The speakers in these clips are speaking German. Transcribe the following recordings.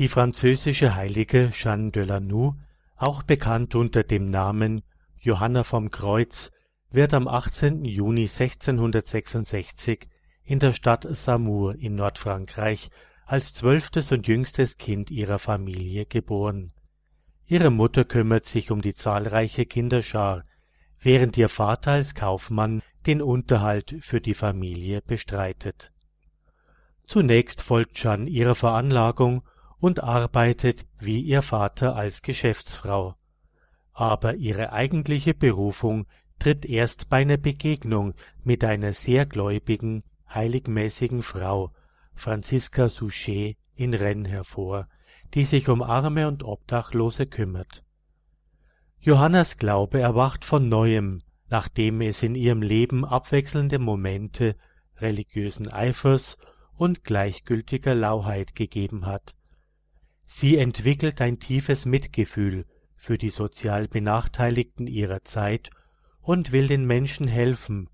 Die französische Heilige Jeanne de Lanoux, auch bekannt unter dem Namen Johanna vom Kreuz, wird am 18. Juni 1666 in der Stadt Saumur in Nordfrankreich als zwölftes und jüngstes Kind ihrer Familie geboren. Ihre Mutter kümmert sich um die zahlreiche Kinderschar, während ihr Vater als Kaufmann den Unterhalt für die Familie bestreitet. Zunächst folgt Jeanne ihrer Veranlagung und arbeitet wie ihr Vater als Geschäftsfrau. Aber ihre eigentliche Berufung tritt erst bei einer Begegnung mit einer sehr gläubigen, heiligmäßigen Frau, Franziska Souchet in Rennes hervor, die sich um Arme und Obdachlose kümmert. Johannas Glaube erwacht von neuem, nachdem es in ihrem Leben abwechselnde Momente religiösen Eifers und gleichgültiger Lauheit gegeben hat, Sie entwickelt ein tiefes Mitgefühl für die sozial Benachteiligten ihrer Zeit und will den Menschen helfen,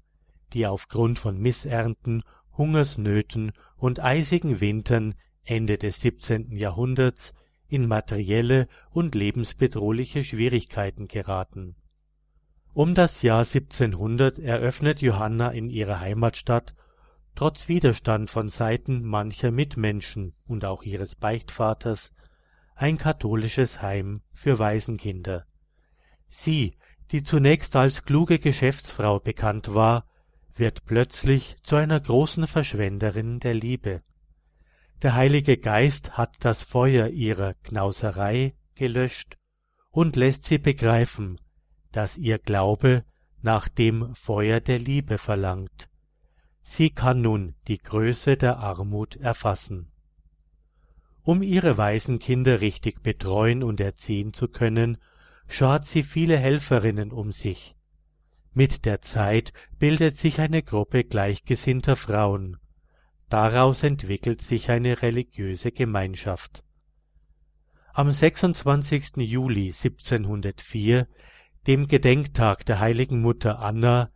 die aufgrund von Missernten, Hungersnöten und eisigen Wintern Ende des 17. Jahrhunderts in materielle und lebensbedrohliche Schwierigkeiten geraten. Um das Jahr 1700 eröffnet Johanna in ihrer Heimatstadt trotz Widerstand von Seiten mancher Mitmenschen und auch ihres Beichtvaters ein katholisches Heim für Waisenkinder. Sie, die zunächst als kluge Geschäftsfrau bekannt war, wird plötzlich zu einer großen Verschwenderin der Liebe. Der Heilige Geist hat das Feuer ihrer Knauserei gelöscht und lässt sie begreifen, dass ihr Glaube nach dem Feuer der Liebe verlangt. Sie kann nun die Größe der Armut erfassen. Um ihre Waisenkinder richtig betreuen und erziehen zu können, schart sie viele Helferinnen um sich. Mit der Zeit bildet sich eine Gruppe gleichgesinnter Frauen. Daraus entwickelt sich eine religiöse Gemeinschaft. Am 26. Juli 1704, dem Gedenktag der heiligen Mutter Anna,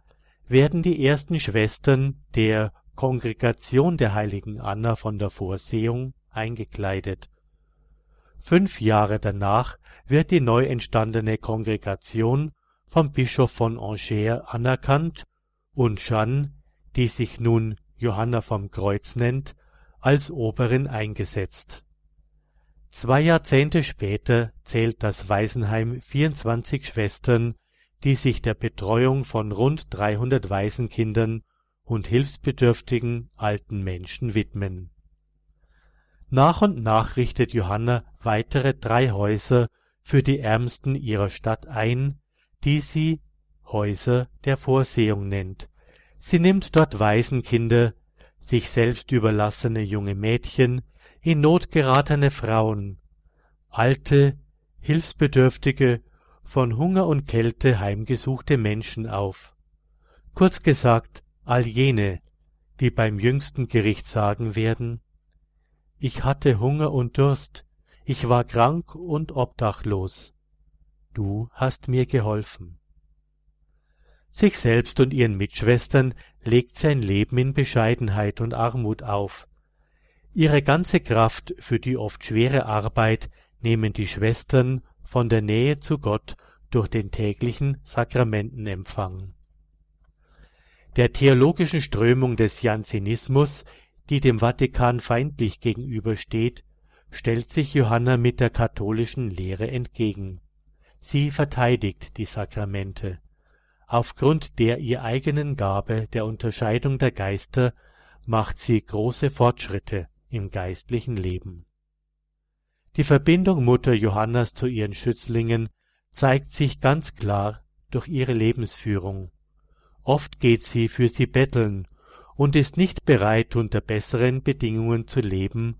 werden die ersten Schwestern der Kongregation der heiligen Anna von der Vorsehung eingekleidet. Fünf Jahre danach wird die neu entstandene Kongregation vom Bischof von Angers anerkannt und Jeanne, die sich nun Johanna vom Kreuz nennt, als Oberin eingesetzt. Zwei Jahrzehnte später zählt das Waisenheim 24 Schwestern, die sich der Betreuung von rund 300 Waisenkindern und hilfsbedürftigen alten Menschen widmen nach und nach richtet Johanna weitere drei Häuser für die Ärmsten ihrer Stadt ein, die sie Häuser der Vorsehung nennt. Sie nimmt dort Waisenkinder, sich selbst überlassene junge Mädchen, in Not geratene Frauen, alte, hilfsbedürftige, von Hunger und Kälte heimgesuchte Menschen auf. Kurz gesagt, all jene, die beim jüngsten Gericht sagen werden, ich hatte Hunger und Durst, ich war krank und obdachlos. Du hast mir geholfen. Sich selbst und ihren Mitschwestern legt sein Leben in Bescheidenheit und Armut auf. Ihre ganze Kraft für die oft schwere Arbeit nehmen die Schwestern von der Nähe zu Gott durch den täglichen Sakramentenempfang. Der theologischen Strömung des Jansenismus die dem Vatikan feindlich gegenübersteht, stellt sich Johanna mit der katholischen Lehre entgegen. Sie verteidigt die Sakramente. Aufgrund der ihr eigenen Gabe der Unterscheidung der Geister macht sie große Fortschritte im geistlichen Leben. Die Verbindung Mutter Johannas zu ihren Schützlingen zeigt sich ganz klar durch ihre Lebensführung. Oft geht sie für sie betteln und ist nicht bereit, unter besseren Bedingungen zu leben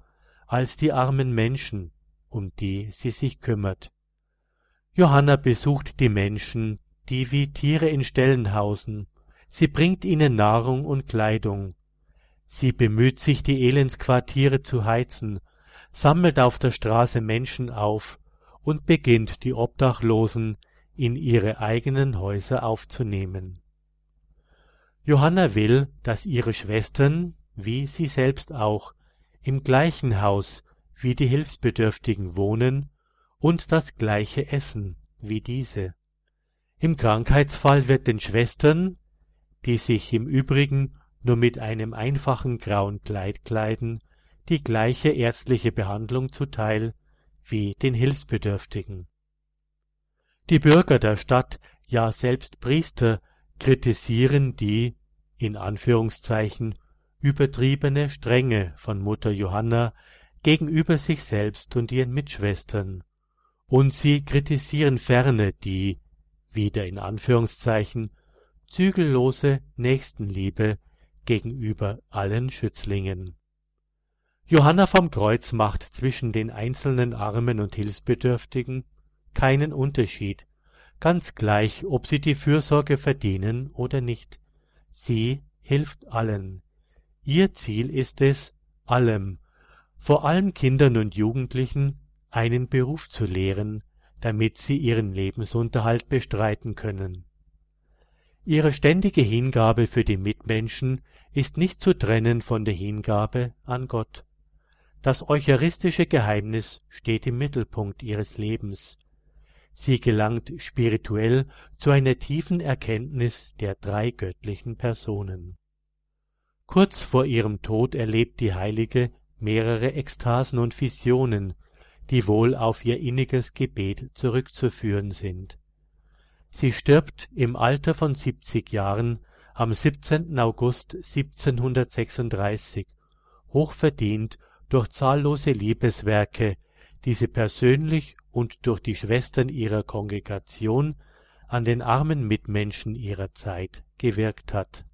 als die armen Menschen, um die sie sich kümmert. Johanna besucht die Menschen, die wie Tiere in Ställen hausen, sie bringt ihnen Nahrung und Kleidung, sie bemüht sich, die Elendsquartiere zu heizen, sammelt auf der Straße Menschen auf und beginnt die Obdachlosen in ihre eigenen Häuser aufzunehmen. Johanna will, dass ihre Schwestern, wie sie selbst auch, im gleichen Haus wie die Hilfsbedürftigen wohnen und das gleiche essen wie diese. Im Krankheitsfall wird den Schwestern, die sich im Übrigen nur mit einem einfachen grauen Kleid kleiden, die gleiche ärztliche Behandlung zuteil wie den Hilfsbedürftigen. Die Bürger der Stadt, ja selbst Priester, kritisieren die, in Anführungszeichen, übertriebene Strenge von Mutter Johanna gegenüber sich selbst und ihren Mitschwestern, und sie kritisieren ferne die, wieder in Anführungszeichen, zügellose Nächstenliebe gegenüber allen Schützlingen. Johanna vom Kreuz macht zwischen den einzelnen Armen und Hilfsbedürftigen keinen Unterschied, ganz gleich, ob sie die Fürsorge verdienen oder nicht. Sie hilft allen. Ihr Ziel ist es, allem, vor allem Kindern und Jugendlichen, einen Beruf zu lehren, damit sie ihren Lebensunterhalt bestreiten können. Ihre ständige Hingabe für die Mitmenschen ist nicht zu trennen von der Hingabe an Gott. Das eucharistische Geheimnis steht im Mittelpunkt ihres Lebens. Sie gelangt spirituell zu einer tiefen Erkenntnis der drei göttlichen Personen. Kurz vor ihrem Tod erlebt die Heilige mehrere Ekstasen und Visionen, die wohl auf ihr inniges Gebet zurückzuführen sind. Sie stirbt im Alter von siebzig Jahren am 17. August 1736, hochverdient durch zahllose Liebeswerke, die sie persönlich und durch die Schwestern ihrer Kongregation an den armen Mitmenschen ihrer Zeit gewirkt hat.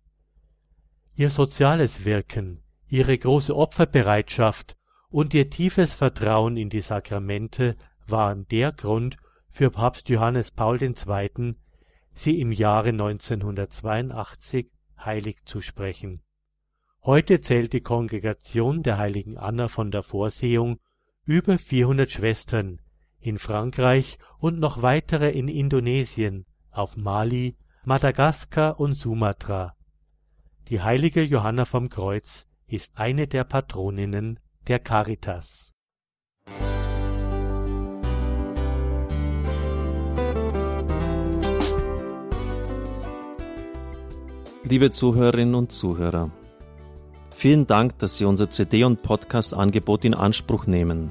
Ihr soziales Wirken, ihre große Opferbereitschaft und ihr tiefes Vertrauen in die Sakramente waren der Grund für Papst Johannes Paul II., sie im Jahre 1982 heilig zu sprechen Heute zählt die Kongregation der heiligen Anna von der Vorsehung über 400 Schwestern in Frankreich und noch weitere in Indonesien, auf Mali, Madagaskar und Sumatra. Die heilige Johanna vom Kreuz ist eine der Patroninnen der Caritas. Liebe Zuhörerinnen und Zuhörer, Vielen Dank, dass Sie unser CD- und Podcast-Angebot in Anspruch nehmen.